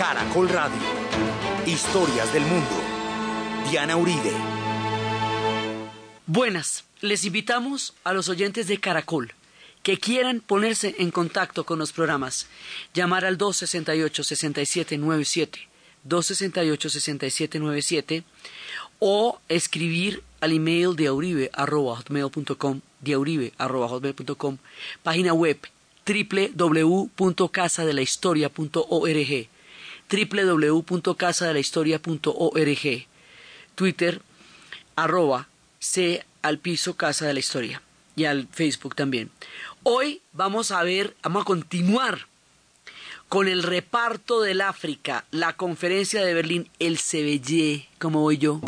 Caracol Radio. Historias del mundo. Diana Uribe. Buenas, les invitamos a los oyentes de Caracol que quieran ponerse en contacto con los programas, llamar al 268-6797, 268-6797 o escribir al email de auribe.com, diauribe.com, página web www.casadelahistoria.org, www.casadelahistoria.org, Twitter, arroba C al piso Casa de la Historia y al Facebook también. Hoy vamos a ver, vamos a continuar con el reparto del África, la conferencia de Berlín, el Sebelle, como voy yo.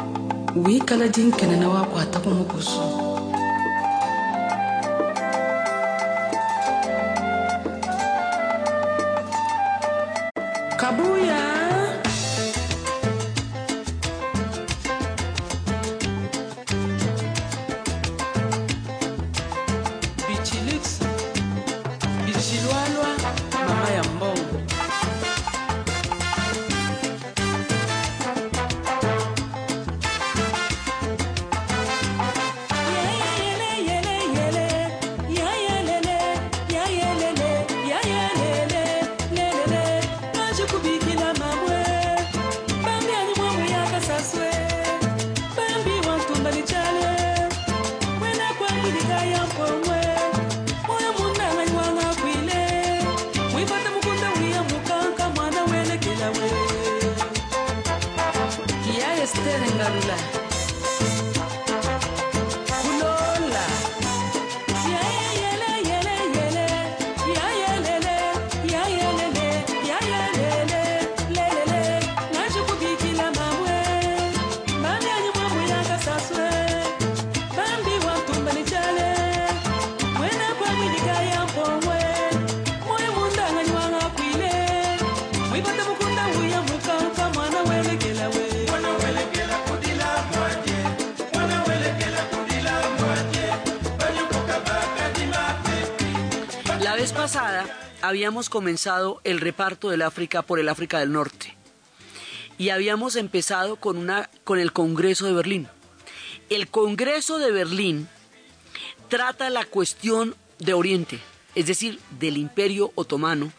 Habíamos comenzado el reparto del África por el África del Norte. Y habíamos empezado con, una, con el Congreso de Berlín. El Congreso de Berlín trata la cuestión de Oriente, es decir, del Imperio Otomano,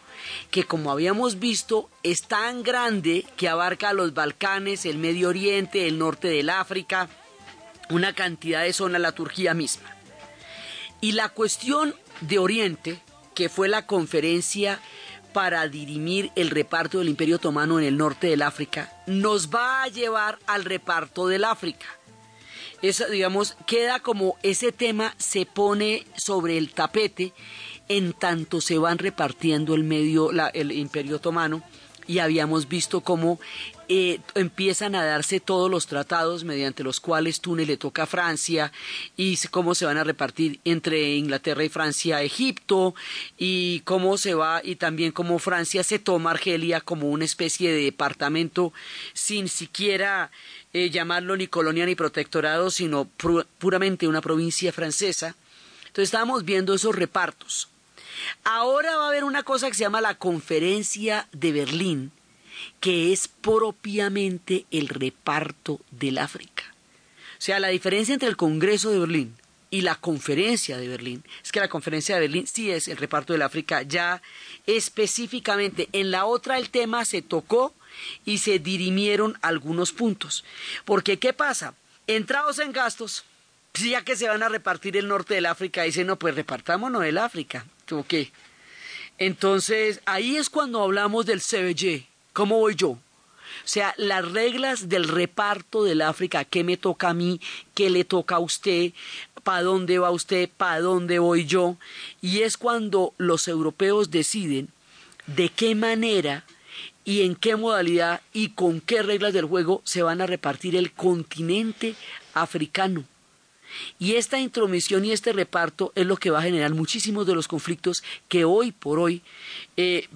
que como habíamos visto es tan grande que abarca los Balcanes, el Medio Oriente, el norte del África, una cantidad de zonas, la Turquía misma. Y la cuestión de Oriente que fue la conferencia para dirimir el reparto del Imperio Otomano en el norte del África, nos va a llevar al reparto del África. Eso, digamos, queda como ese tema se pone sobre el tapete en tanto se van repartiendo el medio, el Imperio Otomano y habíamos visto cómo eh, empiezan a darse todos los tratados mediante los cuales Túnez le toca a Francia y cómo se van a repartir entre Inglaterra y Francia Egipto y cómo se va y también cómo Francia se toma Argelia como una especie de departamento sin siquiera eh, llamarlo ni colonia ni protectorado sino puramente una provincia francesa. Entonces estábamos viendo esos repartos. Ahora va a haber una cosa que se llama la Conferencia de Berlín, que es propiamente el reparto del África. O sea, la diferencia entre el Congreso de Berlín y la Conferencia de Berlín es que la Conferencia de Berlín sí es el reparto del África, ya específicamente. En la otra el tema se tocó y se dirimieron algunos puntos. Porque, ¿qué pasa? Entrados en gastos, ya que se van a repartir el norte del África, dicen, no, pues repartámonos el África. Entonces, ahí es cuando hablamos del CBG. ¿Cómo voy yo? O sea, las reglas del reparto del África, qué me toca a mí, qué le toca a usted, para dónde va usted, para dónde voy yo. Y es cuando los europeos deciden de qué manera y en qué modalidad y con qué reglas del juego se van a repartir el continente africano. Y esta intromisión y este reparto es lo que va a generar muchísimos de los conflictos que hoy por hoy eh,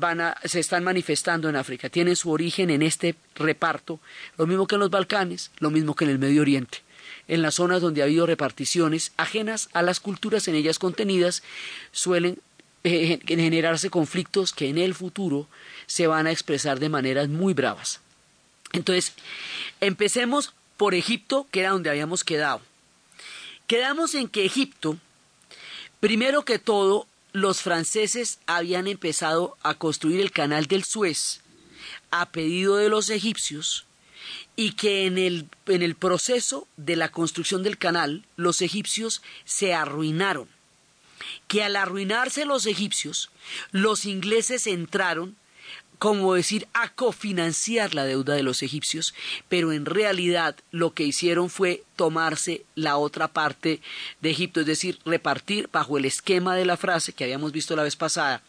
se están manifestando en África. Tienen su origen en este reparto, lo mismo que en los Balcanes, lo mismo que en el Medio Oriente. En las zonas donde ha habido reparticiones ajenas a las culturas en ellas contenidas, suelen eh, generarse conflictos que en el futuro se van a expresar de maneras muy bravas. Entonces, empecemos por Egipto, que era donde habíamos quedado. Quedamos en que Egipto, primero que todo, los franceses habían empezado a construir el canal del Suez a pedido de los egipcios y que en el, en el proceso de la construcción del canal los egipcios se arruinaron. Que al arruinarse los egipcios, los ingleses entraron como decir, a cofinanciar la deuda de los egipcios, pero en realidad lo que hicieron fue tomarse la otra parte de Egipto, es decir, repartir bajo el esquema de la frase que habíamos visto la vez pasada.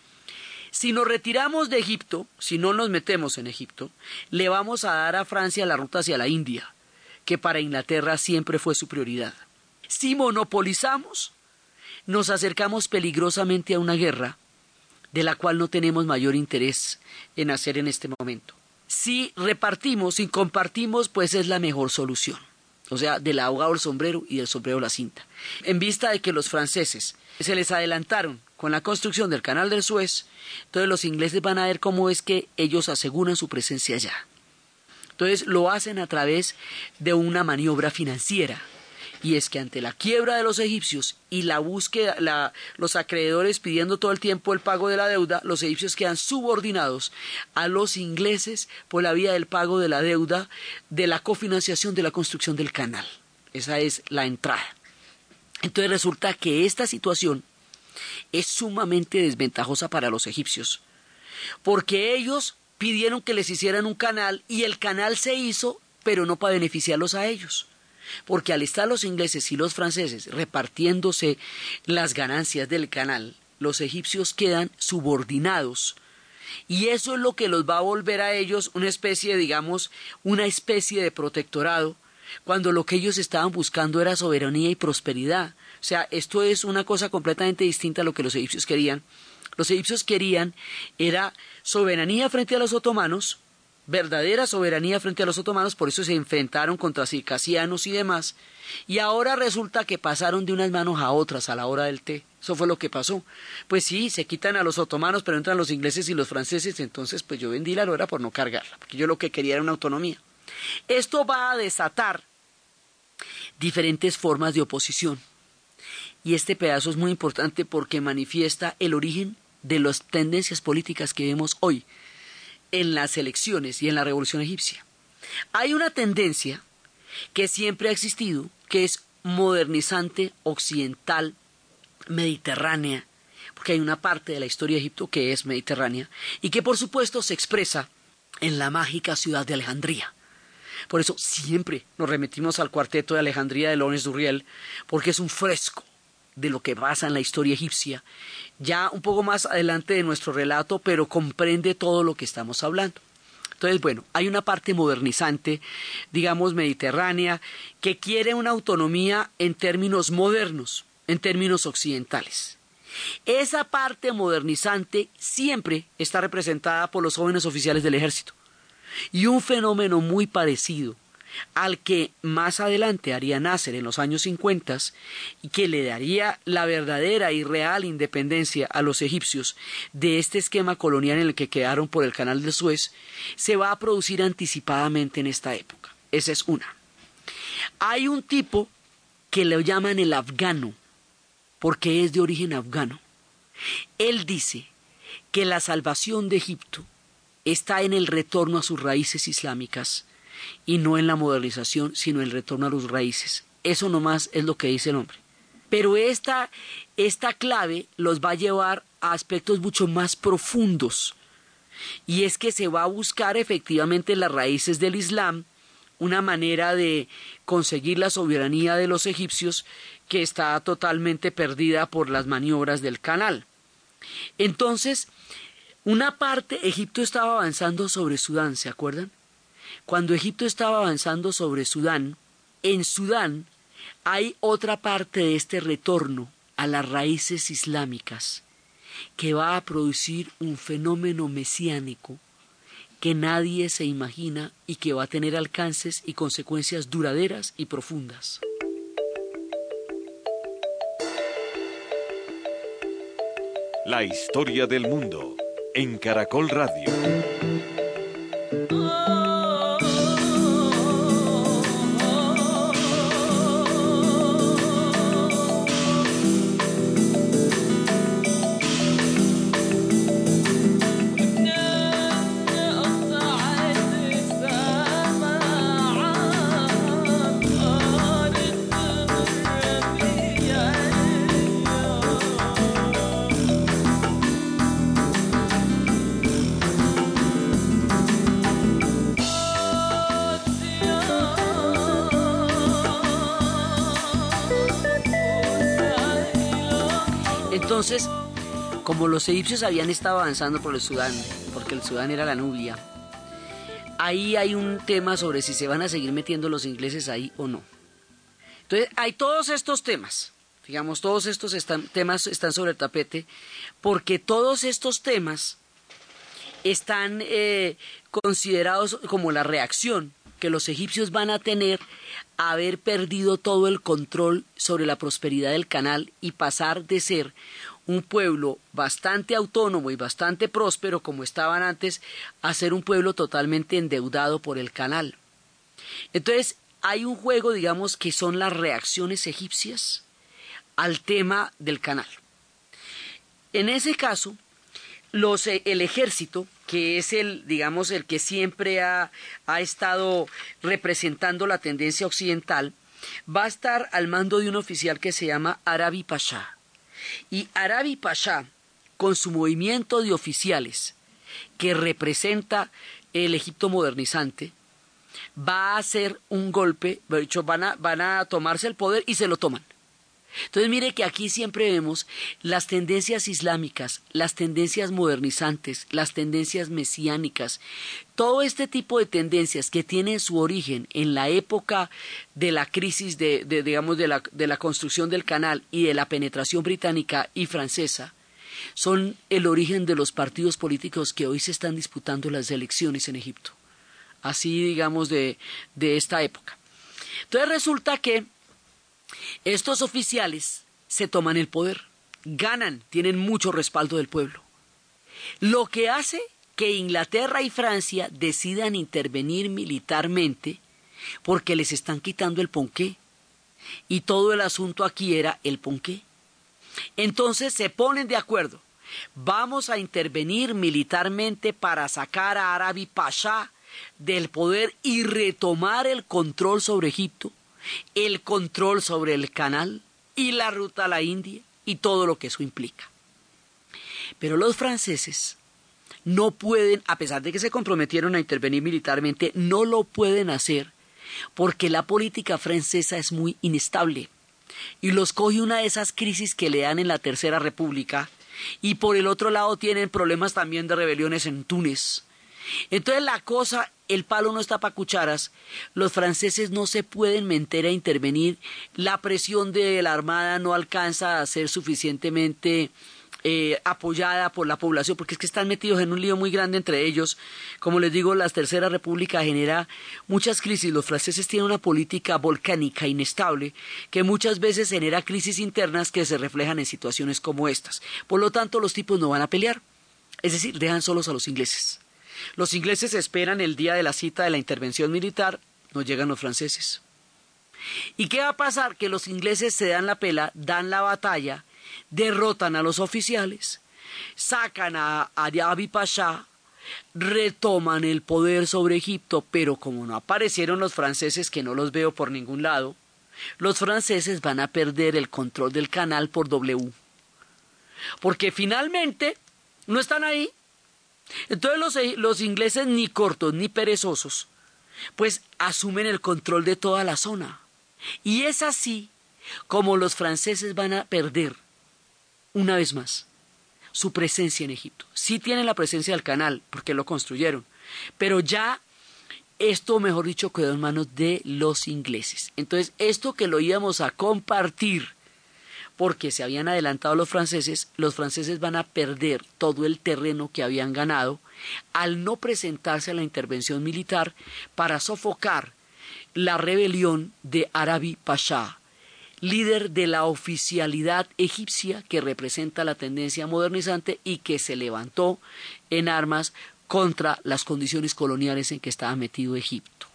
Si nos retiramos de Egipto, si no nos metemos en Egipto, le vamos a dar a Francia la ruta hacia la India, que para Inglaterra siempre fue su prioridad. Si monopolizamos, nos acercamos peligrosamente a una guerra de la cual no tenemos mayor interés en hacer en este momento. Si repartimos, si compartimos, pues es la mejor solución. O sea, del abogado el sombrero y del sombrero la cinta. En vista de que los franceses se les adelantaron con la construcción del canal del Suez, entonces los ingleses van a ver cómo es que ellos aseguran su presencia allá. Entonces lo hacen a través de una maniobra financiera y es que ante la quiebra de los egipcios y la búsqueda, los acreedores pidiendo todo el tiempo el pago de la deuda, los egipcios quedan subordinados a los ingleses por la vía del pago de la deuda de la cofinanciación de la construcción del canal. Esa es la entrada. Entonces resulta que esta situación es sumamente desventajosa para los egipcios, porque ellos pidieron que les hicieran un canal y el canal se hizo, pero no para beneficiarlos a ellos porque al estar los ingleses y los franceses repartiéndose las ganancias del canal, los egipcios quedan subordinados. Y eso es lo que los va a volver a ellos una especie, digamos, una especie de protectorado, cuando lo que ellos estaban buscando era soberanía y prosperidad. O sea, esto es una cosa completamente distinta a lo que los egipcios querían. Los egipcios querían era soberanía frente a los otomanos, verdadera soberanía frente a los otomanos, por eso se enfrentaron contra circasianos y demás, y ahora resulta que pasaron de unas manos a otras a la hora del té. Eso fue lo que pasó. Pues sí, se quitan a los otomanos, pero entran los ingleses y los franceses, entonces pues yo vendí la lora por no cargarla, porque yo lo que quería era una autonomía. Esto va a desatar diferentes formas de oposición. Y este pedazo es muy importante porque manifiesta el origen de las tendencias políticas que vemos hoy en las elecciones y en la revolución egipcia. Hay una tendencia que siempre ha existido, que es modernizante, occidental, mediterránea, porque hay una parte de la historia de Egipto que es mediterránea y que por supuesto se expresa en la mágica ciudad de Alejandría. Por eso siempre nos remitimos al cuarteto de Alejandría de Lorenz Durriel, porque es un fresco de lo que pasa en la historia egipcia, ya un poco más adelante de nuestro relato, pero comprende todo lo que estamos hablando. Entonces, bueno, hay una parte modernizante, digamos mediterránea, que quiere una autonomía en términos modernos, en términos occidentales. Esa parte modernizante siempre está representada por los jóvenes oficiales del ejército. Y un fenómeno muy parecido al que más adelante haría nacer en los años 50 y que le daría la verdadera y real independencia a los egipcios de este esquema colonial en el que quedaron por el canal de Suez, se va a producir anticipadamente en esta época. Esa es una. Hay un tipo que le llaman el afgano, porque es de origen afgano. Él dice que la salvación de Egipto está en el retorno a sus raíces islámicas y no en la modernización, sino en el retorno a los raíces. Eso nomás es lo que dice el hombre. Pero esta, esta clave los va a llevar a aspectos mucho más profundos. Y es que se va a buscar efectivamente las raíces del Islam, una manera de conseguir la soberanía de los egipcios que está totalmente perdida por las maniobras del canal. Entonces, una parte, Egipto estaba avanzando sobre Sudán, ¿se acuerdan? Cuando Egipto estaba avanzando sobre Sudán, en Sudán hay otra parte de este retorno a las raíces islámicas que va a producir un fenómeno mesiánico que nadie se imagina y que va a tener alcances y consecuencias duraderas y profundas. La historia del mundo en Caracol Radio. Entonces, como los egipcios habían estado avanzando por el Sudán, porque el Sudán era la Nubia, ahí hay un tema sobre si se van a seguir metiendo los ingleses ahí o no. Entonces, hay todos estos temas, digamos, todos estos temas están sobre el tapete, porque todos estos temas están eh, considerados como la reacción que los egipcios van a tener haber perdido todo el control sobre la prosperidad del canal y pasar de ser un pueblo bastante autónomo y bastante próspero como estaban antes a ser un pueblo totalmente endeudado por el canal. Entonces, hay un juego, digamos, que son las reacciones egipcias al tema del canal. En ese caso, los, eh, el ejército, que es el, digamos, el que siempre ha, ha estado representando la tendencia occidental, va a estar al mando de un oficial que se llama Arabi Pasha. Y Arabi Pasha, con su movimiento de oficiales, que representa el Egipto modernizante, va a hacer un golpe, de hecho van a, van a tomarse el poder y se lo toman. Entonces mire que aquí siempre vemos las tendencias islámicas, las tendencias modernizantes, las tendencias mesiánicas, todo este tipo de tendencias que tienen su origen en la época de la crisis de, digamos de la, de la construcción del canal y de la penetración británica y francesa, son el origen de los partidos políticos que hoy se están disputando las elecciones en Egipto. Así digamos de, de esta época. Entonces resulta que estos oficiales se toman el poder, ganan, tienen mucho respaldo del pueblo. Lo que hace que Inglaterra y Francia decidan intervenir militarmente porque les están quitando el ponqué. Y todo el asunto aquí era el ponqué. Entonces se ponen de acuerdo. Vamos a intervenir militarmente para sacar a Arabi Pasha del poder y retomar el control sobre Egipto el control sobre el canal y la ruta a la India y todo lo que eso implica. Pero los franceses no pueden, a pesar de que se comprometieron a intervenir militarmente, no lo pueden hacer porque la política francesa es muy inestable y los coge una de esas crisis que le dan en la Tercera República y por el otro lado tienen problemas también de rebeliones en Túnez. Entonces la cosa el palo no está para cucharas, los franceses no se pueden meter a intervenir, la presión de la Armada no alcanza a ser suficientemente eh, apoyada por la población, porque es que están metidos en un lío muy grande entre ellos. Como les digo, la Tercera República genera muchas crisis. Los franceses tienen una política volcánica inestable que muchas veces genera crisis internas que se reflejan en situaciones como estas. Por lo tanto, los tipos no van a pelear. Es decir, dejan solos a los ingleses. Los ingleses esperan el día de la cita de la intervención militar, no llegan los franceses. ¿Y qué va a pasar? Que los ingleses se dan la pela, dan la batalla, derrotan a los oficiales, sacan a Arabi Pasha, retoman el poder sobre Egipto, pero como no aparecieron los franceses, que no los veo por ningún lado, los franceses van a perder el control del canal por W. Porque finalmente no están ahí, entonces los, ingleses ni cortos ni perezosos, pues asumen el control de toda la zona. Y es así como los franceses van a perder, una vez más, su presencia en Egipto. Sí tienen la presencia del canal, porque lo construyeron, pero ya esto, mejor dicho, quedó en manos de los ingleses. Entonces, esto que lo íbamos a compartir porque se habían adelantado los franceses, los franceses van a perder todo el terreno que habían ganado al no presentarse a la intervención militar para sofocar la rebelión de Arabi Pasha, líder de la oficialidad egipcia que representa la tendencia modernizante y que se levantó en armas contra las condiciones coloniales en que estaba metido Egipto.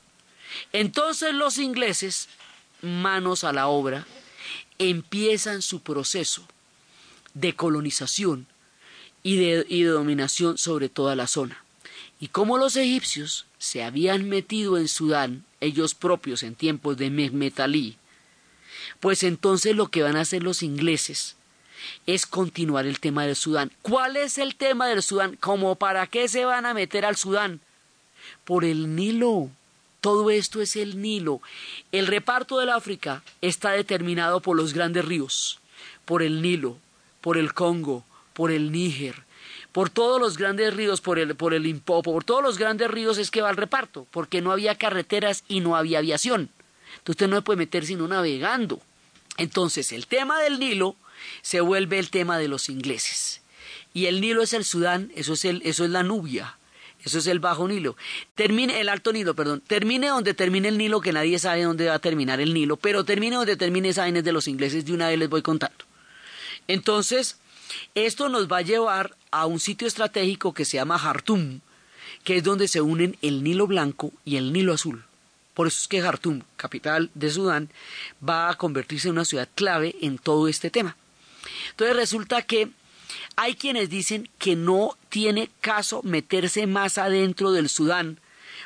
Entonces los ingleses, manos a la obra, empiezan su proceso de colonización y de, dominación sobre toda la zona. Y como los egipcios se habían metido en Sudán, ellos propios en tiempos de Mehmet Ali, pues entonces lo que van a hacer los ingleses es continuar el tema del Sudán. ¿Cuál es el tema del Sudán? ¿Cómo para qué se van a meter al Sudán? Por el Nilo. Todo esto es el Nilo. El reparto del África está determinado por los grandes ríos, por el Nilo, por el Congo, por el Níger, por todos los grandes ríos, por el, por el Limpopo, por todos los grandes ríos es que va el reparto, porque no había carreteras y no había aviación. Entonces usted no se puede meter sino navegando. Entonces el tema del Nilo se vuelve el tema de los ingleses. Y el Nilo es el Sudán, eso es, el, eso es la Nubia, eso es el Bajo Nilo. Termine el Alto Nilo, perdón. Termine donde termine el Nilo, que nadie sabe dónde va a terminar el Nilo, pero termine donde termine esa de los ingleses, de una vez les voy contando. Entonces, esto nos va a llevar a un sitio estratégico que se llama Jartum, que es donde se unen el Nilo Blanco y el Nilo Azul. Por eso es que Jartum, capital de Sudán, va a convertirse en una ciudad clave en todo este tema. Entonces resulta que hay quienes dicen que no tiene caso meterse más adentro del Sudán,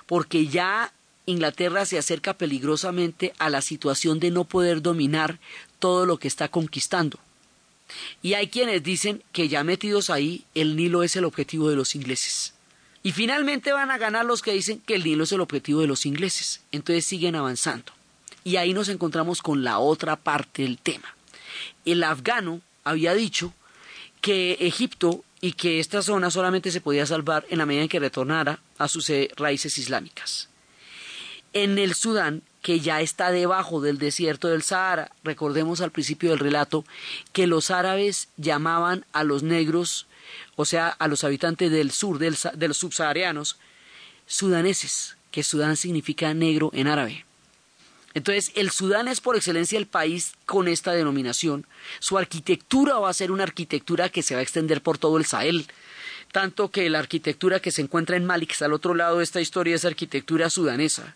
porque ya Inglaterra se acerca peligrosamente a la situación de no poder dominar todo lo que está conquistando. Y hay quienes dicen que ya metidos ahí, el Nilo es el objetivo de los ingleses. Y finalmente van a ganar los que dicen que el Nilo es el objetivo de los ingleses. Entonces siguen avanzando. Y ahí nos encontramos con la otra parte del tema. El afgano había dicho que Egipto y que esta zona solamente se podía salvar en la medida en que retornara a sus eh, raíces islámicas. En el Sudán que ya está debajo del desierto del Sahara. Recordemos al principio del relato que los árabes llamaban a los negros, o sea, a los habitantes del sur, del, de los subsaharianos, sudaneses, que Sudán significa negro en árabe. Entonces, el Sudán es por excelencia el país con esta denominación. Su arquitectura va a ser una arquitectura que se va a extender por todo el Sahel. Tanto que la arquitectura que se encuentra en Mali, que está al otro lado de esta historia, es arquitectura sudanesa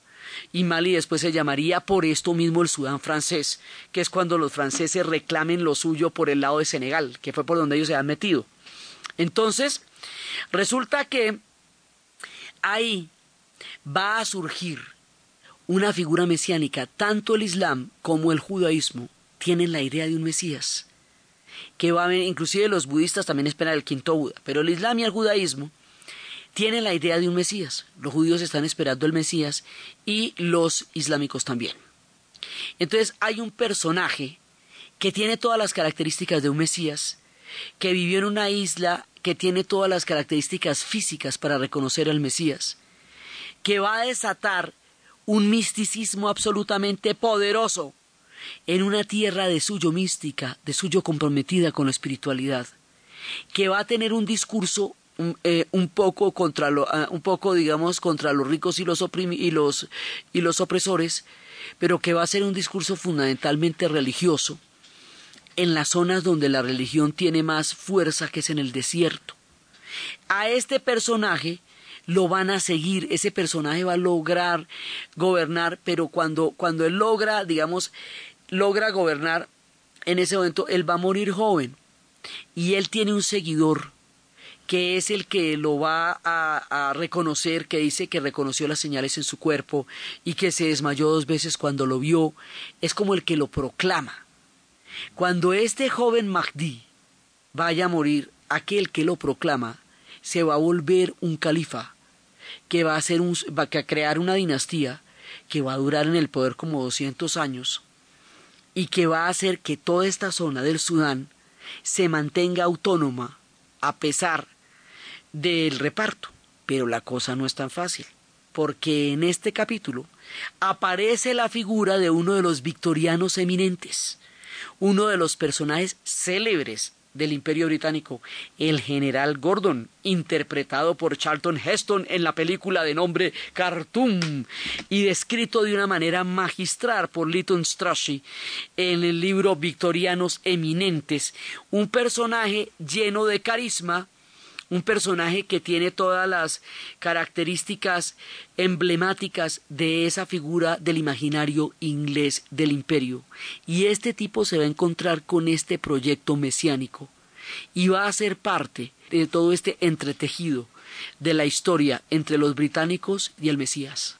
y Mali después se llamaría por esto mismo el Sudán francés, que es cuando los franceses reclamen lo suyo por el lado de Senegal, que fue por donde ellos se han metido. Entonces, resulta que ahí va a surgir una figura mesiánica, tanto el Islam como el judaísmo tienen la idea de un Mesías, que va inclusive los budistas también esperan el quinto Buda, pero el Islam y el judaísmo tienen la idea de un Mesías. Los judíos están esperando el Mesías y los islámicos también. Entonces hay un personaje que tiene todas las características de un Mesías, que vivió en una isla que tiene todas las características físicas para reconocer al Mesías, que va a desatar un misticismo absolutamente poderoso en una tierra de suyo mística, de suyo comprometida con la espiritualidad, que va a tener un discurso eh, un, poco contra lo, ah, un poco digamos contra los ricos y los, y los y los opresores, pero que va a ser un discurso fundamentalmente religioso en las zonas donde la religión tiene más fuerza que es en el desierto. A este personaje lo van a seguir, ese personaje va a lograr gobernar, pero cuando, cuando él logra, digamos, logra gobernar, en ese momento él va a morir joven y él tiene un seguidor que es el que lo va a, reconocer, que dice que reconoció las señales en su cuerpo y que se desmayó dos veces cuando lo vio, es como el que lo proclama. Cuando este joven Mahdi vaya a morir, aquel que lo proclama se va a volver un califa, que va a, un, va a crear una dinastía que va a durar en el poder como 200 años y que va a hacer que toda esta zona del Sudán se mantenga autónoma a pesar del reparto. Pero la cosa no es tan fácil, porque en este capítulo aparece la figura de uno de los victorianos eminentes, uno de los personajes célebres del Imperio Británico, el general Gordon, interpretado por Charlton Heston en la película de nombre Khartoum y descrito de una manera magistral por Lytton Strachey en el libro Victorianos Eminentes, un personaje lleno de carisma, un personaje que tiene todas las características emblemáticas de esa figura del imaginario inglés del imperio. Y este tipo se va a encontrar con este proyecto mesiánico y va a ser parte de todo este entretejido de la historia entre los británicos y el Mesías.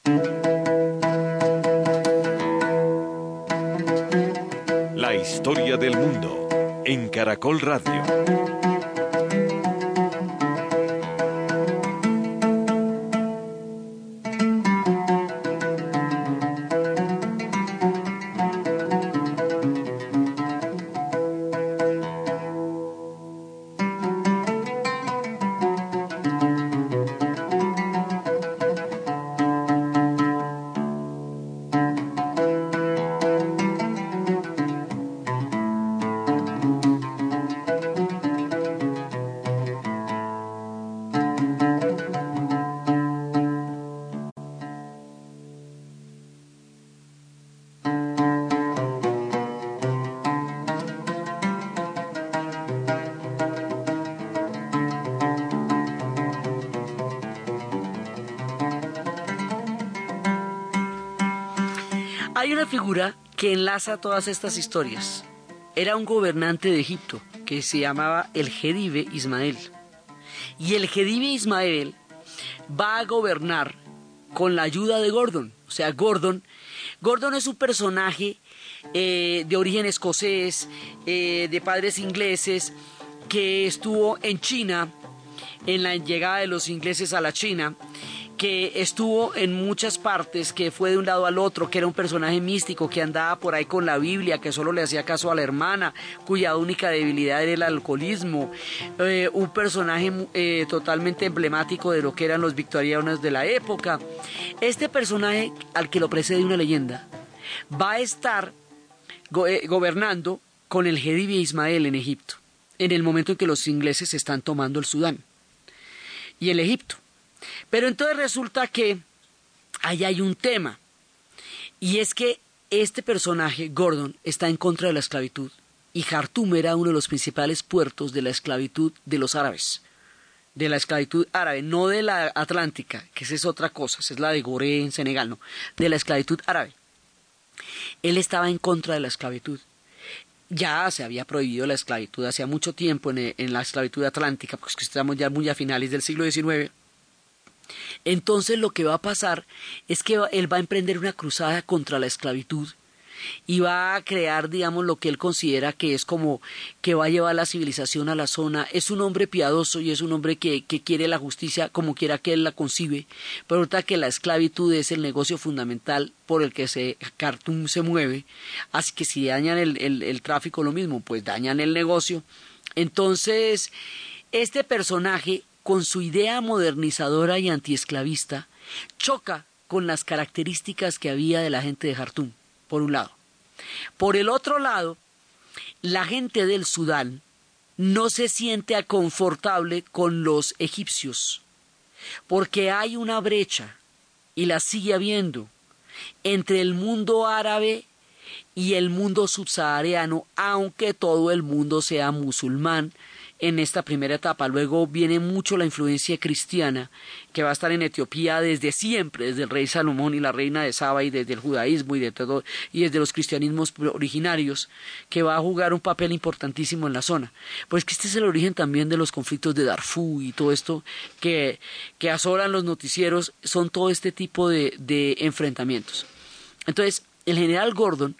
La historia del mundo en Caracol Radio. Hay una figura que enlaza todas estas historias. Era un gobernante de Egipto que se llamaba el Gedive Ismael. Y el Gedive Ismael va a gobernar con la ayuda de Gordon. O sea, Gordon, Gordon es un personaje eh, de origen escocés, eh, de padres ingleses, que estuvo en China, en la llegada de los ingleses a la China, que estuvo en muchas partes, que fue de un lado al otro, que era un personaje místico, que andaba por ahí con la Biblia, que solo le hacía caso a la hermana, cuya única debilidad era el alcoholismo, eh, un personaje totalmente emblemático de lo que eran los victorianos de la época. Este personaje, al que lo precede una leyenda, va a estar eh, gobernando con el Jedive Ismael en Egipto, en el momento en que los ingleses están tomando el Sudán y el Egipto. Pero entonces resulta que ahí hay un tema, y es que este personaje, Gordon, está en contra de la esclavitud, y Jartum era uno de los principales puertos de la esclavitud de los árabes, de la esclavitud árabe, no de la atlántica, que esa es otra cosa, esa es la de Goré en Senegal, no, de la esclavitud árabe. Él estaba en contra de la esclavitud. Ya se había prohibido la esclavitud hacía mucho tiempo en, la esclavitud atlántica, porque estamos ya muy a finales del siglo XIX. Entonces lo que va a pasar es que él va a emprender una cruzada contra la esclavitud y va a crear, digamos, lo que él considera que es como que va a llevar la civilización a la zona. Es un hombre piadoso y es un hombre que, quiere la justicia como quiera que él la concibe, pero ahorita que la esclavitud es el negocio fundamental por el que se Khartoum se mueve, así que si dañan el, el, el tráfico lo mismo, pues dañan el negocio. Entonces, este personaje, con su idea modernizadora y antiesclavista, choca con las características que había de la gente de Jartum por un lado. Por el otro lado, la gente del Sudán no se siente confortable con los egipcios, porque hay una brecha, y la sigue habiendo, entre el mundo árabe y el mundo subsahariano, aunque todo el mundo sea musulmán, en esta primera etapa. Luego viene mucho la influencia cristiana que va a estar en Etiopía desde siempre, desde el rey Salomón y la reina de Saba y desde el judaísmo y de todo y desde los cristianismos originarios que va a jugar un papel importantísimo en la zona. Pues que este es el origen también de los conflictos de Darfur y todo esto que, que azoran los noticieros, son todo este tipo de, de enfrentamientos. Entonces, el general Gordon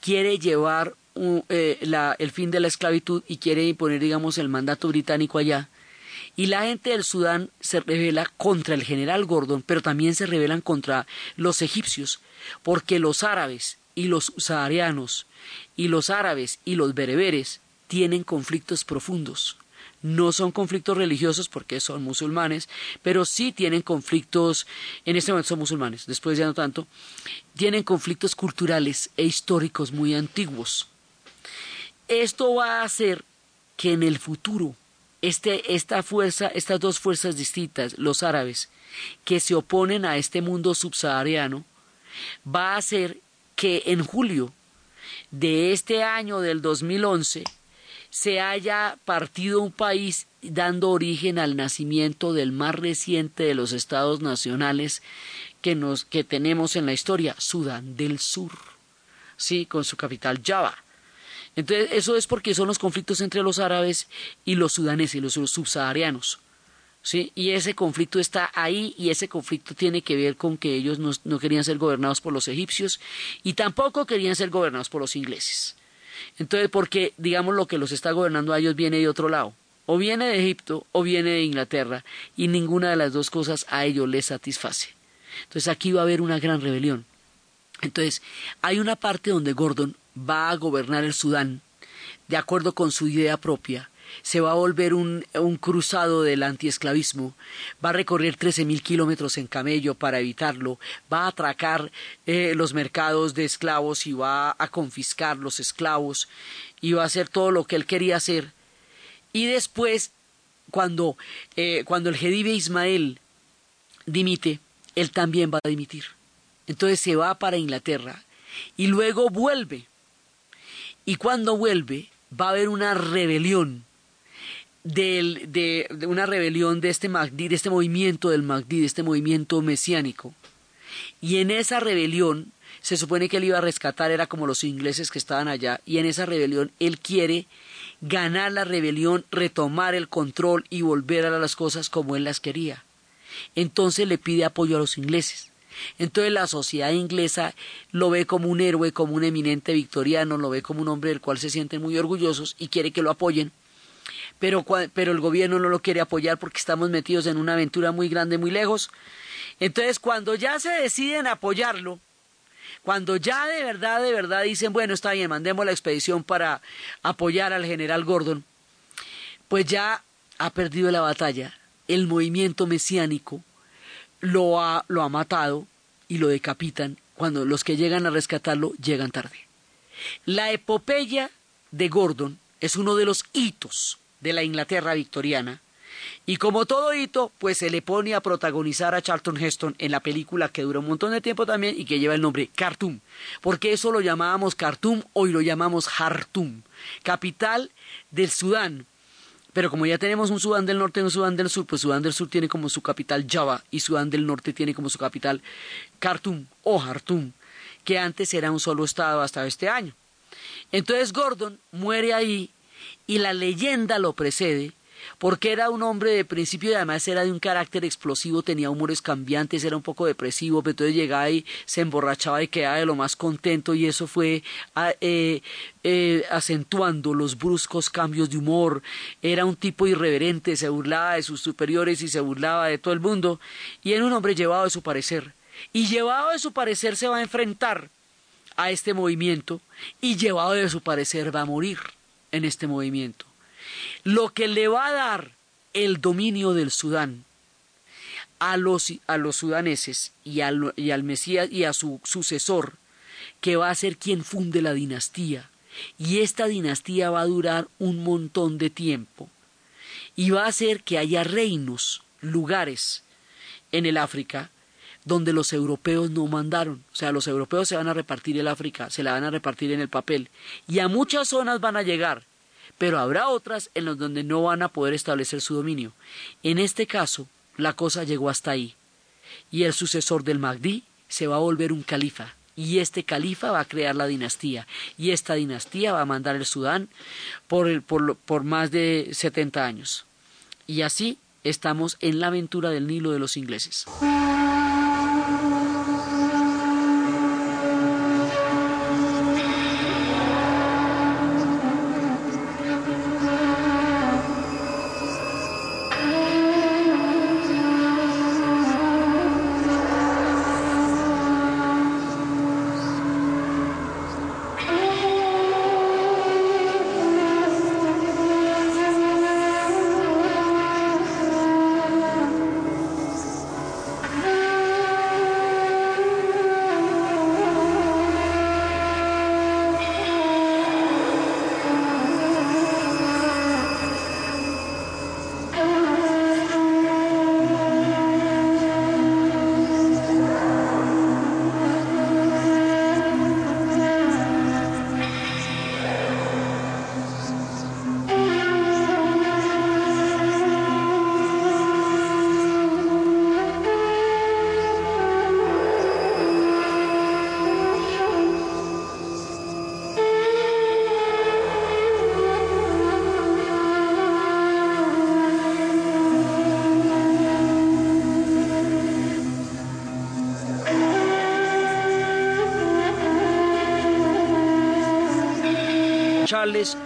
quiere llevar eh, el fin de la esclavitud y quiere imponer, digamos, el mandato británico allá. Y la gente del Sudán se revela contra el general Gordon, pero también se rebelan contra los egipcios, porque los árabes y los saharianos y los árabes y los bereberes tienen conflictos profundos. No son conflictos religiosos porque son musulmanes, pero sí tienen conflictos, en este momento son musulmanes, después ya no tanto, tienen conflictos culturales e históricos muy antiguos. Esto va a hacer que en el futuro este, esta fuerza, estas dos fuerzas distintas, los árabes, que se oponen a este mundo subsahariano, va a hacer que en julio de este año del 2011 se haya partido un país dando origen al nacimiento del más reciente de los estados nacionales que, nos, que tenemos en la historia, Sudán del Sur, sí, con su capital Java. Entonces, eso es porque son los conflictos entre los árabes y los sudaneses, los subsaharianos. ¿sí? Y ese conflicto está ahí y ese conflicto tiene que ver con que ellos no, querían ser gobernados por los egipcios y tampoco querían ser gobernados por los ingleses. Entonces, porque, digamos, lo que los está gobernando a ellos viene de otro lado. O viene de Egipto o viene de Inglaterra y ninguna de las dos cosas a ellos les satisface. Entonces aquí va a haber una gran rebelión. Entonces, hay una parte donde Gordon va a gobernar el Sudán. De acuerdo con su idea propia, se va a volver un, cruzado del antiesclavismo, va a recorrer trece mil kilómetros en camello para evitarlo, va a atracar eh, los mercados de esclavos y va a confiscar los esclavos. Y va a hacer todo lo que él quería hacer. Y después, cuando, eh, cuando el Jedive Ismael dimite, él también va a dimitir. Entonces se va para Inglaterra y luego vuelve y cuando vuelve, va a haber una rebelión de, una rebelión de este de este movimiento del Magdi, de este movimiento mesiánico. Y en esa rebelión se supone que él iba a rescatar, era como los ingleses que estaban allá, y en esa rebelión él quiere ganar la rebelión, retomar el control y volver a las cosas como él las quería. Entonces le pide apoyo a los ingleses. Entonces la sociedad inglesa lo ve como un héroe, como un eminente victoriano, lo ve como un hombre del cual se sienten muy orgullosos y quiere que lo apoyen. Pero, pero el gobierno no lo quiere apoyar porque estamos metidos en una aventura muy grande, muy lejos. Entonces cuando ya se deciden apoyarlo, cuando ya de verdad, de verdad dicen, bueno, está bien, mandemos la expedición para apoyar al general Gordon, pues ya ha perdido la batalla. El movimiento mesiánico lo ha, lo ha matado y lo decapitan cuando los que llegan a rescatarlo llegan tarde. La epopeya de Gordon es uno de los hitos de la Inglaterra victoriana y como todo hito, pues se le pone a protagonizar a Charlton Heston en la película que dura un montón de tiempo también y que lleva el nombre Khartoum, porque eso lo llamábamos Khartoum, hoy lo llamamos Khartoum, capital del Sudán, pero como ya tenemos un Sudán del Norte y un Sudán del Sur, pues Sudán del Sur tiene como su capital Java y Sudán del Norte tiene como su capital Khartoum o Hartum, que antes era un solo estado hasta este año. Entonces Gordon muere ahí y la leyenda lo precede porque era un hombre de principio y además era de un carácter explosivo, tenía humores cambiantes, era un poco depresivo, pero entonces llegaba y se emborrachaba y quedaba de lo más contento y eso fue eh, eh, acentuando los bruscos cambios de humor, era un tipo irreverente, se burlaba de sus superiores y se burlaba de todo el mundo. Y era un hombre llevado de su parecer. Y llevado de su parecer se va a enfrentar a este movimiento y llevado de su parecer va a morir en este movimiento lo que le va a dar el dominio del Sudán a los, a los sudaneses y al, y al Mesías y a su sucesor, que va a ser quien funde la dinastía. Y esta dinastía va a durar un montón de tiempo. Y va a hacer que haya reinos, lugares en el África donde los europeos no mandaron. O sea, los europeos se van a repartir el África, se la van a repartir en el papel. Y a muchas zonas van a llegar pero habrá otras en las donde no van a poder establecer su dominio. En este caso, la cosa llegó hasta ahí. Y el sucesor del Mahdi se va a volver un califa. Y este califa va a crear la dinastía. Y esta dinastía va a mandar el Sudán por, por, por más de 70 años. Y así estamos en la aventura del Nilo de los ingleses.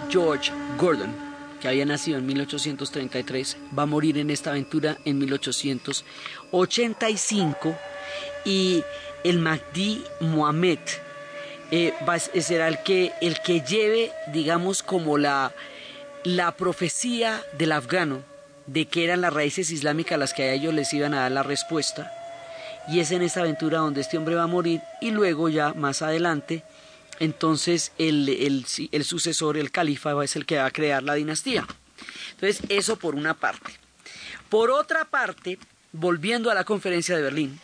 George Gordon, que había nacido en 1833, va a morir en esta aventura en 1885 y el Mahdi Mohamed eh, será el que, el que lleve, digamos, como la, la profecía del afgano de que eran las raíces islámicas las que a ellos les iban a dar la respuesta. Y es en esta aventura donde este hombre va a morir y luego ya más adelante entonces el, el, sucesor, el califa, es el que va a crear la dinastía. Entonces, eso por una parte. Por otra parte, volviendo a la conferencia de Berlín,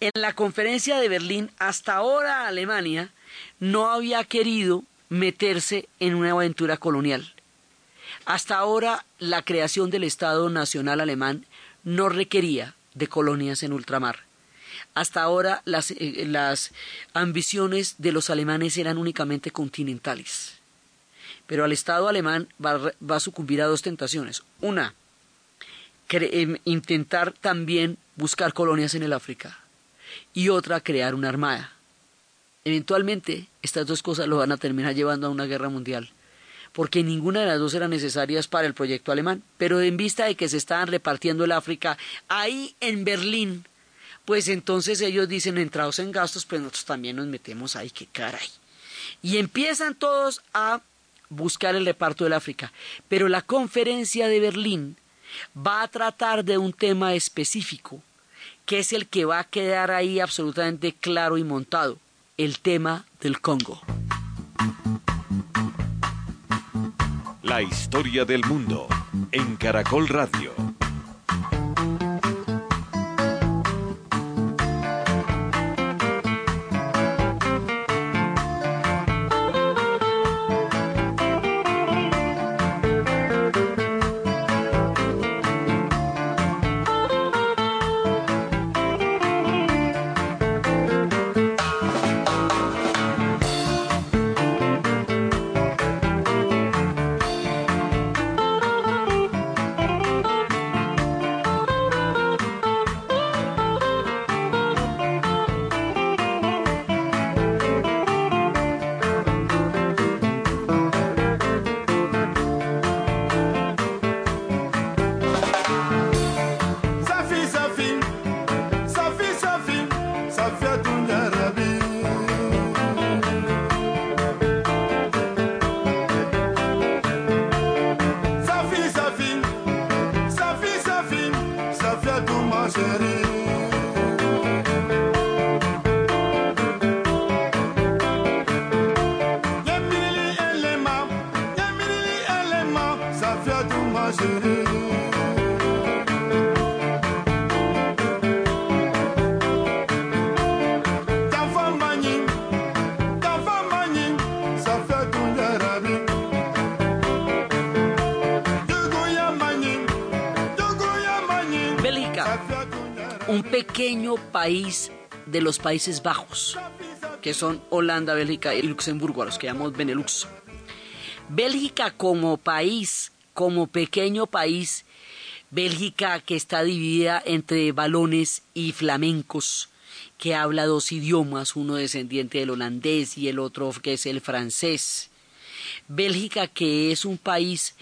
en la conferencia de Berlín, hasta ahora Alemania no había querido meterse en una aventura colonial. Hasta ahora la creación del Estado Nacional Alemán no requería de colonias en ultramar. Hasta ahora las, eh, las ambiciones de los alemanes eran únicamente continentales. Pero al Estado alemán va, va a sucumbir a dos tentaciones. Una, em, intentar también buscar colonias en el África. Y otra, crear una armada. Eventualmente, estas dos cosas lo van a terminar llevando a una guerra mundial porque ninguna de las dos eran necesarias para el proyecto alemán. Pero en vista de que se estaban repartiendo el África ahí en Berlín, pues entonces ellos dicen, entrados en gastos, pues nosotros también nos metemos ahí, qué caray. Y empiezan todos a buscar el reparto del África. Pero la conferencia de Berlín va a tratar de un tema específico, que es el que va a quedar ahí absolutamente claro y montado, el tema del Congo. La historia del mundo en Caracol Radio. Un pequeño país de los Países Bajos, que son Holanda, Bélgica y Luxemburgo, a los que llamamos Benelux. Bélgica como país, como pequeño país, Bélgica que está dividida entre balones y flamencos, que habla dos idiomas, uno descendiente del holandés y el otro que es el francés. Bélgica que es un país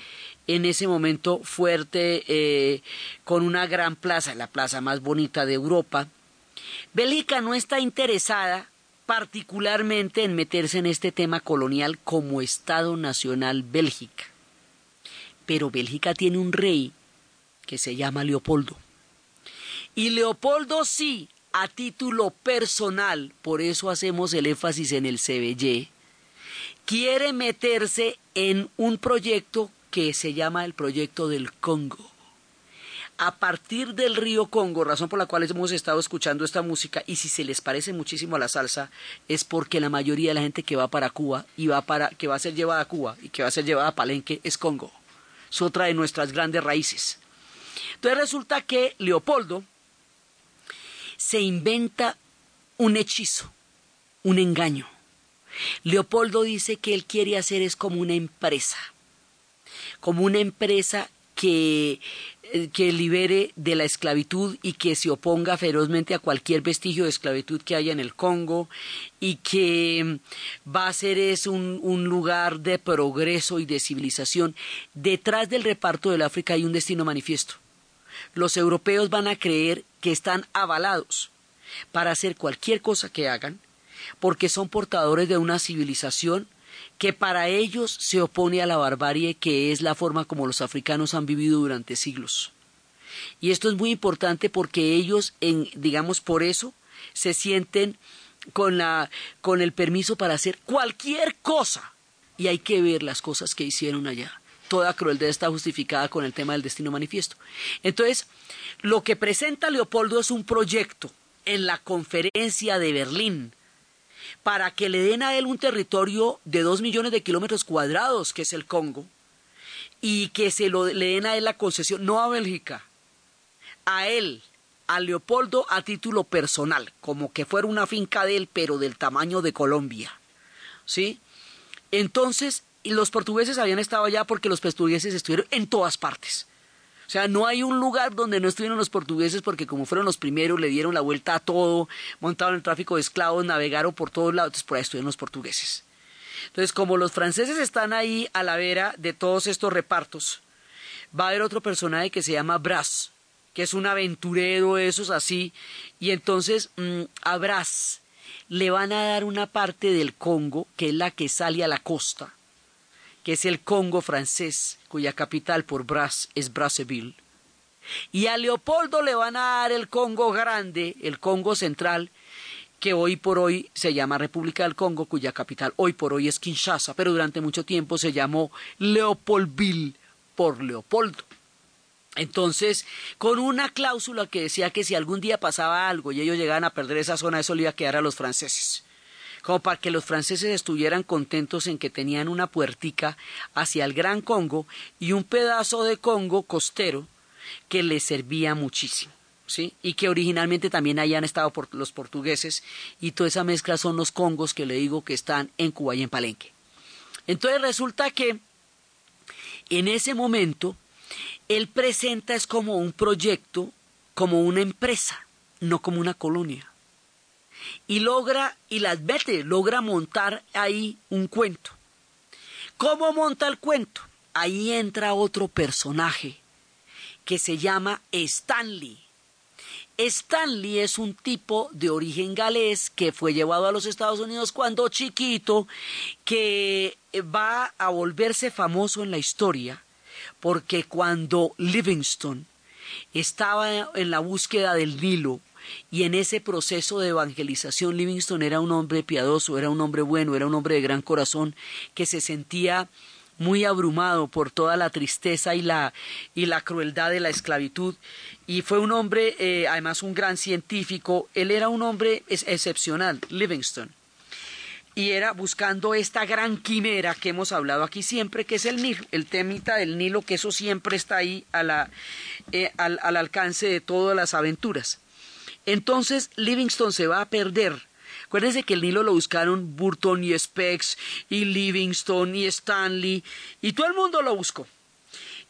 en ese momento fuerte, eh, con una gran plaza, la plaza más bonita de Europa. Bélgica no está interesada particularmente en meterse en este tema colonial como Estado Nacional Bélgica. Pero Bélgica tiene un rey que se llama Leopoldo. Y Leopoldo sí, a título personal, por eso hacemos el énfasis en el CBY, quiere meterse en un proyecto que se llama el proyecto del Congo. A partir del río Congo, razón por la cual hemos estado escuchando esta música, y si se les parece muchísimo a la salsa, es porque la mayoría de la gente que va para Cuba y va para, que va a ser llevada a Cuba y que va a ser llevada a Palenque es Congo. Es otra de nuestras grandes raíces. Entonces resulta que Leopoldo se inventa un hechizo, un engaño. Leopoldo dice que él quiere hacer es como una empresa como una empresa que, eh, que libere de la esclavitud y que se oponga ferozmente a cualquier vestigio de esclavitud que haya en el Congo y que mm, va a ser es un, un lugar de progreso y de civilización. Detrás del reparto del África hay un destino manifiesto. Los europeos van a creer que están avalados para hacer cualquier cosa que hagan porque son portadores de una civilización que para ellos se opone a la barbarie que es la forma como los africanos han vivido durante siglos. Y esto es muy importante porque ellos, en, digamos, por eso, se sienten con, la, con el permiso para hacer cualquier cosa. Y hay que ver las cosas que hicieron allá. Toda crueldad está justificada con el tema del destino manifiesto. Entonces, lo que presenta Leopoldo es un proyecto en la conferencia de Berlín para que le den a él un territorio de dos millones de kilómetros cuadrados, que es el Congo, y que se lo, le den a él la concesión, no a Bélgica, a él, a Leopoldo a título personal, como que fuera una finca de él, pero del tamaño de Colombia. ¿Sí? Entonces, los portugueses habían estado allá porque los portugueses estuvieron en todas partes. O sea, no hay un lugar donde no estuvieron los portugueses porque como fueron los primeros, le dieron la vuelta a todo, montaron el tráfico de esclavos, navegaron por todos lados, entonces por ahí estuvieron los portugueses. Entonces, como los franceses están ahí a la vera de todos estos repartos, va a haber otro personaje que se llama Bras, que es un aventurero, esos así, y entonces mm, a Bras le van a dar una parte del Congo, que es la que sale a la costa, que es el Congo francés, cuya capital por Bras es Brazzaville. Y a Leopoldo le van a dar el Congo grande, el Congo central, que hoy por hoy se llama República del Congo, cuya capital hoy por hoy es Kinshasa, pero durante mucho tiempo se llamó Leopoldville por Leopoldo. Entonces, con una cláusula que decía que si algún día pasaba algo y ellos llegaban a perder esa zona, eso le iba a quedar a los franceses. Como para que los franceses estuvieran contentos en que tenían una puertica hacia el Gran Congo y un pedazo de Congo costero que les servía muchísimo. ¿Sí? y que originalmente también hayan estado por los portugueses y toda esa mezcla son los congos que le digo que están en Cuba y en Palenque. Entonces resulta que en ese momento él presenta es como un proyecto, como una empresa, no como una colonia. Y logra, y las vete, logra montar ahí un cuento. ¿Cómo monta el cuento? Ahí entra otro personaje que se llama Stanley. Stanley es un tipo de origen galés que fue llevado a los Estados Unidos cuando chiquito, que va a volverse famoso en la historia porque cuando Livingstone estaba en la búsqueda del Nilo y en ese proceso de evangelización Livingstone era un hombre piadoso, era un hombre bueno, era un hombre de gran corazón que se sentía muy abrumado por toda la tristeza y la, y la crueldad de la esclavitud. Y fue un hombre, eh, además un gran científico, él era un hombre excepcional, Livingstone y era buscando esta gran quimera que hemos hablado aquí siempre, que es el Nilo, el temita del Nilo, que eso siempre está ahí eh, al, al alcance de todas las aventuras. Entonces Livingston se va a perder. Acuérdense que el Nilo lo buscaron Burton y Specs y Livingston y Stanley y todo el mundo lo buscó.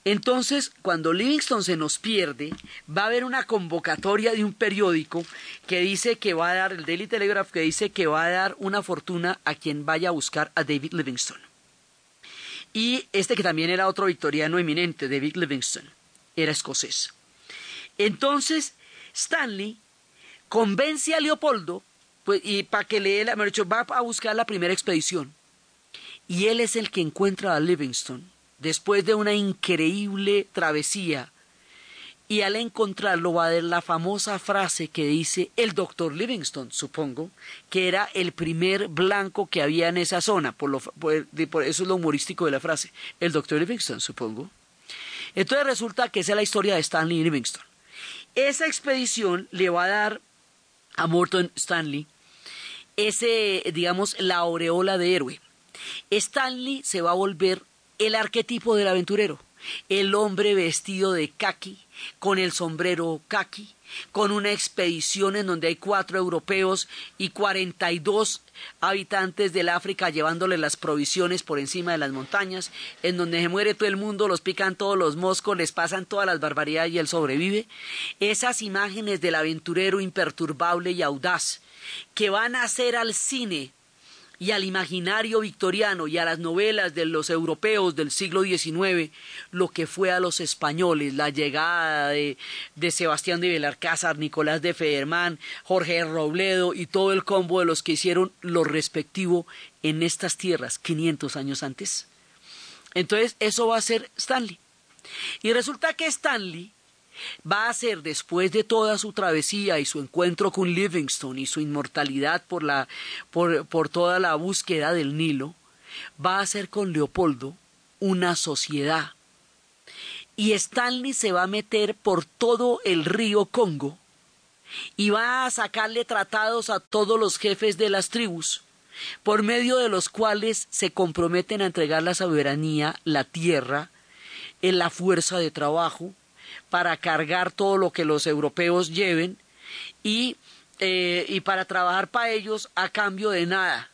Entonces, cuando Livingston se nos pierde, va a haber una convocatoria de un periódico que dice que va a dar, el Daily Telegraph, que dice que va a dar una fortuna a quien vaya a buscar a David Livingston. Y este que también era otro victoriano eminente, David Livingston, era escocés. Entonces, Stanley convence a Leopoldo pues, y para que le la, va a buscar la primera expedición. Y él es el que encuentra a Livingston después de una increíble travesía, y al encontrarlo va a ver la famosa frase que dice el doctor Livingston, supongo, que era el primer blanco que había en esa zona, por, lo, eso es lo humorístico de la frase, el doctor Livingston, supongo. Entonces resulta que esa es la historia de Stanley Livingston. Esa expedición le va a dar a Morton Stanley ese, digamos, la aureola de héroe. Stanley se va a volver el arquetipo del aventurero, el hombre vestido de kaki, con el sombrero kaki, con una expedición en donde hay cuatro europeos y cuarenta y dos habitantes del África llevándole las provisiones por encima de las montañas, en donde se muere todo el mundo, los pican todos los moscos, les pasan todas las barbaridades y él sobrevive. Esas imágenes del aventurero imperturbable y audaz que van a hacer al cine y al imaginario victoriano y a las novelas de los europeos del siglo XIX lo que fue a los españoles, la llegada de, Sebastián de Belarcázar, Nicolás de Federman, Jorge Robledo y todo el combo de los que hicieron lo respectivo en estas tierras 500 años antes. Entonces eso va a ser Stanley. Y resulta que Stanley va a ser después de toda su travesía y su encuentro con Livingstone y su inmortalidad por, la, por, por toda la búsqueda del Nilo, va a ser con Leopoldo una sociedad. Y Stanley se va a meter por todo el río Congo y va a sacarle tratados a todos los jefes de las tribus, por medio de los cuales se comprometen a entregar la soberanía, la tierra, en la fuerza de trabajo, para cargar todo lo que los europeos lleven y, eh, y para trabajar para ellos a cambio de nada.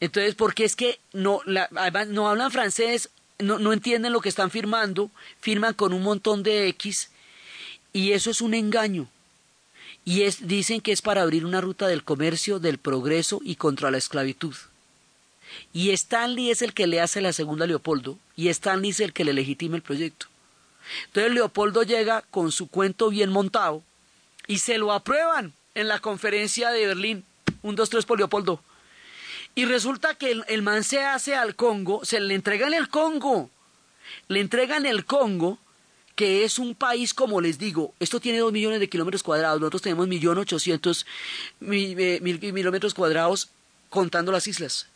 Entonces, porque es que no, no hablan francés, no, no entienden lo que están firmando, firman con un montón de X y eso es un engaño. Y es, dicen que es para abrir una ruta del comercio, del progreso y contra la esclavitud. Y Stanley es el que le hace la segunda Leopoldo, y Stanley es el que le legitima el proyecto. Entonces Leopoldo llega con su cuento bien montado y se lo aprueban en la conferencia de Berlín. Un, dos, tres por Leopoldo. Y resulta que el, man se hace al Congo, se le entregan el Congo. Le entregan el Congo, que es un país, como les digo, esto tiene dos millones de kilómetros cuadrados, nosotros tenemos millón ochocientos eh, mil, kilómetros cuadrados contando las islas.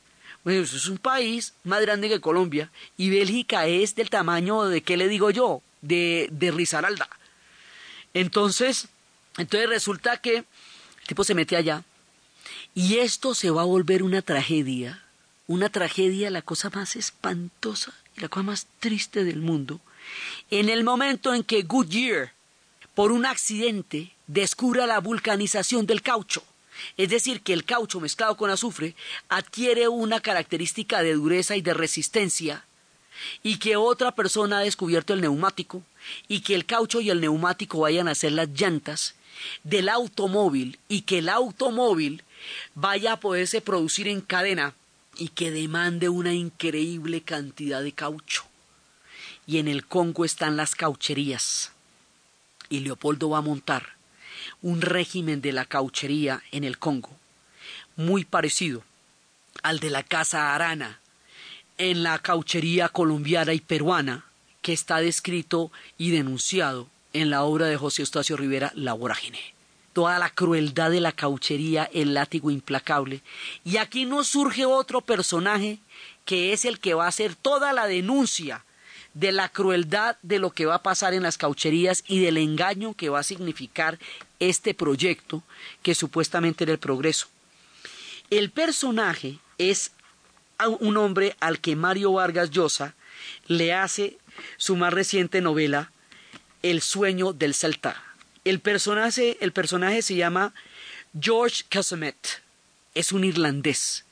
Bueno, es un país más grande que Colombia y Bélgica es del tamaño de, ¿qué le digo yo? De, de Risaralda. Entonces, entonces resulta que el tipo se mete allá y esto se va a volver una tragedia, una tragedia, la cosa más espantosa y la cosa más triste del mundo, en el momento en que Goodyear, por un accidente, descubra la vulcanización del caucho. Es decir, que el caucho mezclado con azufre adquiere una característica de dureza y de resistencia, y que otra persona ha descubierto el neumático, y que el caucho y el neumático vayan a ser las llantas del automóvil, y que el automóvil vaya a poderse producir en cadena y que demande una increíble cantidad de caucho. Y en el Congo están las caucherías. Y Leopoldo va a montar un régimen de la cauchería en el Congo, muy parecido al de la Casa Arana en la cauchería colombiana y peruana, que está descrito y denunciado en la obra de José Eustacio Rivera, La Vorágine toda la crueldad de la cauchería, el látigo implacable. Y aquí nos surge otro personaje que es el que va a hacer toda la denuncia de la crueldad de lo que va a pasar en las caucherías y del engaño que va a significar este proyecto que supuestamente era el progreso. El personaje es un hombre al que Mario Vargas Llosa le hace su más reciente novela El sueño del Celta. El personaje, el personaje se llama George Casamet. Es un irlandés.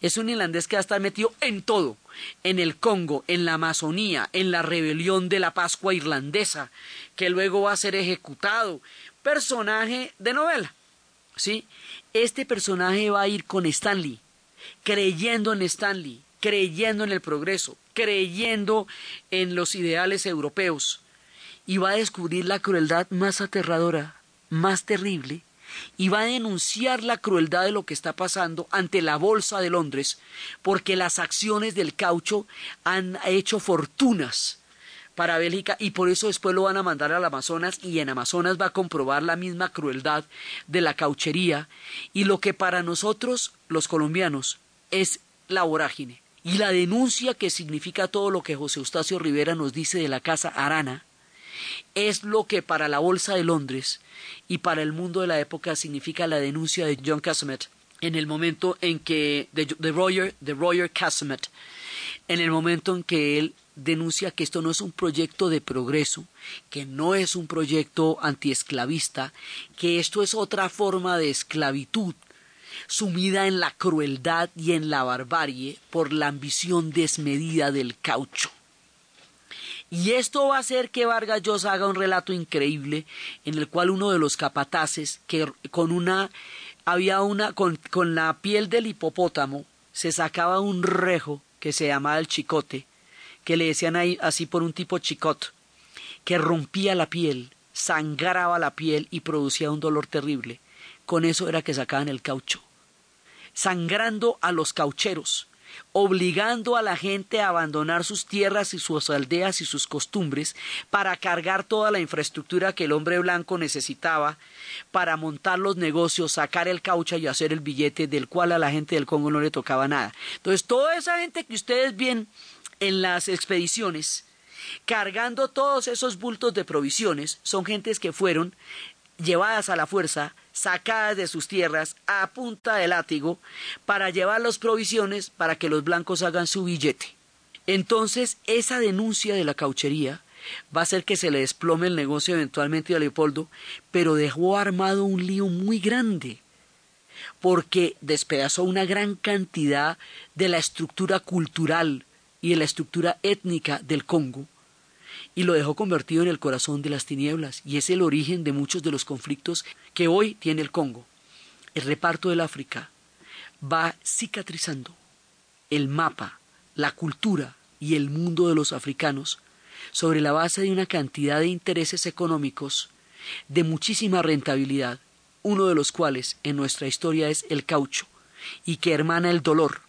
Es un irlandés que va a estar metido en todo, en el Congo, en la Amazonía, en la rebelión de la Pascua irlandesa, que luego va a ser ejecutado. Personaje de novela. ¿Sí? Este personaje va a ir con Stanley, creyendo en Stanley, creyendo en el progreso, creyendo en los ideales europeos y va a descubrir la crueldad más aterradora, más terrible, y va a denunciar la crueldad de lo que está pasando ante la Bolsa de Londres, porque las acciones del caucho han hecho fortunas para Bélgica y por eso después lo van a mandar al Amazonas y en Amazonas va a comprobar la misma crueldad de la cauchería. Y lo que para nosotros los colombianos es la vorágine y la denuncia que significa todo lo que José Eustacio Rivera nos dice de la casa Arana es lo que para la Bolsa de Londres y para el mundo de la época significa la denuncia de John Casamet en el momento en que de, Roger, de Roger Casamet, en el momento en que él denuncia que esto no es un proyecto de progreso, que no es un proyecto antiesclavista, que esto es otra forma de esclavitud sumida en la crueldad y en la barbarie por la ambición desmedida del caucho. Y esto va a hacer que Vargas Llosa haga un relato increíble en el cual uno de los capataces, que con una había una con, con la piel del hipopótamo se sacaba un rejo que se llamaba el chicote, que le decían ahí así por un tipo chicot, que rompía la piel, sangraba la piel y producía un dolor terrible. Con eso era que sacaban el caucho, sangrando a los caucheros, obligando a la gente a abandonar sus tierras y sus aldeas y sus costumbres para cargar toda la infraestructura que el hombre blanco necesitaba para montar los negocios, sacar el caucho y hacer el billete del cual a la gente del Congo no le tocaba nada. Entonces, toda esa gente que ustedes ven en las expediciones, cargando todos esos bultos de provisiones, son gentes que fueron llevadas a la fuerza sacadas de sus tierras a punta de látigo para llevar las provisiones para que los blancos hagan su billete. Entonces, esa denuncia de la cauchería va a hacer que se le desplome el negocio eventualmente a Leopoldo, pero dejó armado un lío muy grande porque despedazó una gran cantidad de la estructura cultural y de la estructura étnica del Congo y lo dejó convertido en el corazón de las tinieblas y es el origen de muchos de los conflictos que hoy tiene el Congo. El reparto del África va cicatrizando el mapa, la cultura y el mundo de los africanos sobre la base de una cantidad de intereses económicos de muchísima rentabilidad, uno de los cuales en nuestra historia es el caucho, y que hermana el dolor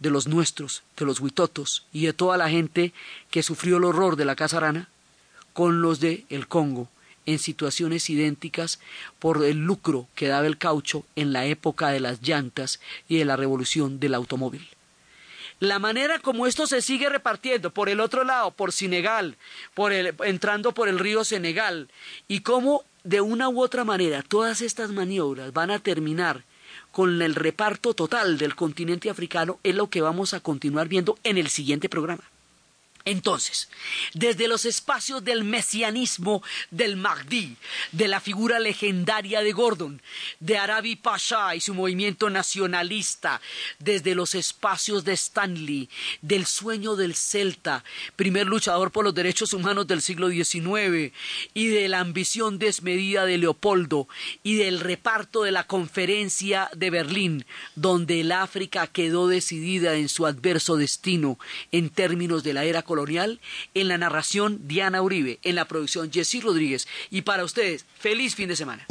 de los nuestros, de los huitotos y de toda la gente que sufrió el horror de la casarana, con los de el Congo, en situaciones idénticas por el lucro que daba el caucho en la época de las llantas y de la revolución del automóvil. La manera como esto se sigue repartiendo por el otro lado, por Senegal, por el, entrando por el río Senegal, y cómo de una u otra manera todas estas maniobras van a terminar con el reparto total del continente africano es lo que vamos a continuar viendo en el siguiente programa. Entonces, desde los espacios del mesianismo del Mahdi, de la figura legendaria de Gordon, de Arabi Pasha y su movimiento nacionalista, desde los espacios de Stanley, del sueño del Celta, primer luchador por los derechos humanos del siglo XIX, y de la ambición desmedida de Leopoldo, y del reparto de la conferencia de Berlín, donde el África quedó decidida en su adverso destino en términos de la era colonial, en la narración Diana Uribe, en la producción Jessy Rodríguez. Y para ustedes, feliz fin de semana.